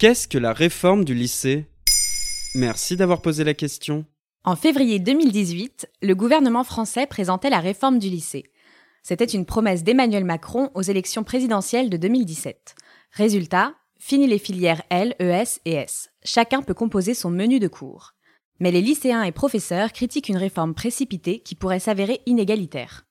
Qu'est-ce que la réforme du lycée? Merci d'avoir posé la question. En février 2018, le gouvernement français présentait la réforme du lycée. C'était une promesse d'Emmanuel Macron aux élections présidentielles de 2017. Résultat, fini les filières L, ES et S. Chacun peut composer son menu de cours. Mais les lycéens et professeurs critiquent une réforme précipitée qui pourrait s'avérer inégalitaire.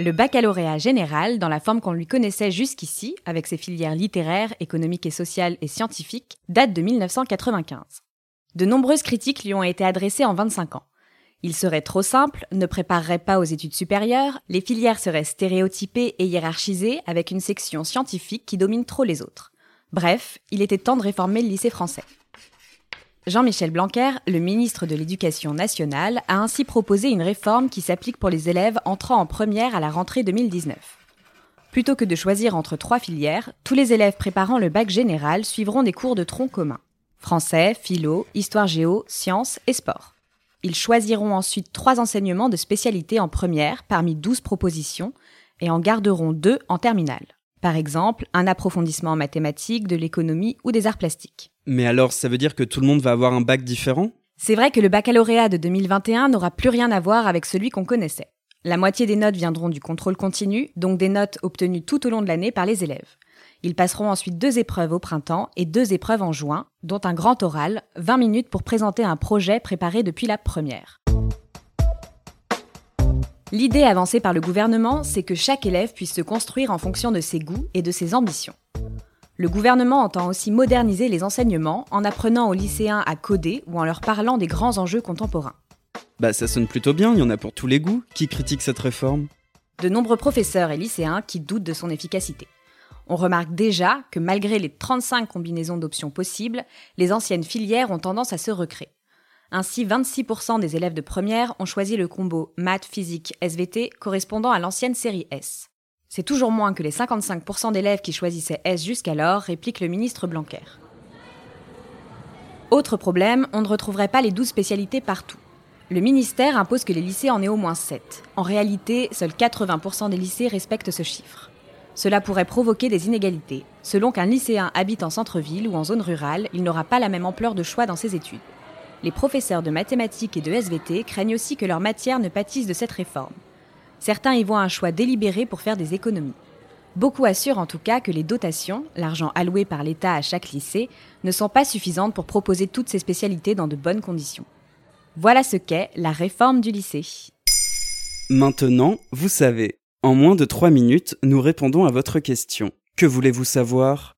Le baccalauréat général, dans la forme qu'on lui connaissait jusqu'ici, avec ses filières littéraires, économiques et sociales et scientifiques, date de 1995. De nombreuses critiques lui ont été adressées en 25 ans. Il serait trop simple, ne préparerait pas aux études supérieures, les filières seraient stéréotypées et hiérarchisées avec une section scientifique qui domine trop les autres. Bref, il était temps de réformer le lycée français. Jean-Michel Blanquer, le ministre de l'Éducation nationale, a ainsi proposé une réforme qui s'applique pour les élèves entrant en première à la rentrée 2019. Plutôt que de choisir entre trois filières, tous les élèves préparant le bac général suivront des cours de tronc commun. Français, philo, histoire géo, sciences et sport. Ils choisiront ensuite trois enseignements de spécialité en première parmi douze propositions et en garderont deux en terminale. Par exemple, un approfondissement en mathématiques, de l'économie ou des arts plastiques. Mais alors, ça veut dire que tout le monde va avoir un bac différent? C'est vrai que le baccalauréat de 2021 n'aura plus rien à voir avec celui qu'on connaissait. La moitié des notes viendront du contrôle continu, donc des notes obtenues tout au long de l'année par les élèves. Ils passeront ensuite deux épreuves au printemps et deux épreuves en juin, dont un grand oral, 20 minutes pour présenter un projet préparé depuis la première. L'idée avancée par le gouvernement, c'est que chaque élève puisse se construire en fonction de ses goûts et de ses ambitions. Le gouvernement entend aussi moderniser les enseignements en apprenant aux lycéens à coder ou en leur parlant des grands enjeux contemporains. Bah ça sonne plutôt bien, il y en a pour tous les goûts. Qui critique cette réforme? De nombreux professeurs et lycéens qui doutent de son efficacité. On remarque déjà que malgré les 35 combinaisons d'options possibles, les anciennes filières ont tendance à se recréer. Ainsi, 26% des élèves de première ont choisi le combo maths, physique, SVT correspondant à l'ancienne série S. C'est toujours moins que les 55% d'élèves qui choisissaient S jusqu'alors, réplique le ministre Blanquer. Autre problème, on ne retrouverait pas les 12 spécialités partout. Le ministère impose que les lycées en aient au moins 7. En réalité, seuls 80% des lycées respectent ce chiffre. Cela pourrait provoquer des inégalités. Selon qu'un lycéen habite en centre-ville ou en zone rurale, il n'aura pas la même ampleur de choix dans ses études. Les professeurs de mathématiques et de SVT craignent aussi que leur matière ne pâtisse de cette réforme. Certains y voient un choix délibéré pour faire des économies. Beaucoup assurent en tout cas que les dotations, l'argent alloué par l'État à chaque lycée, ne sont pas suffisantes pour proposer toutes ces spécialités dans de bonnes conditions. Voilà ce qu'est la réforme du lycée. Maintenant, vous savez. En moins de 3 minutes, nous répondons à votre question. Que voulez-vous savoir?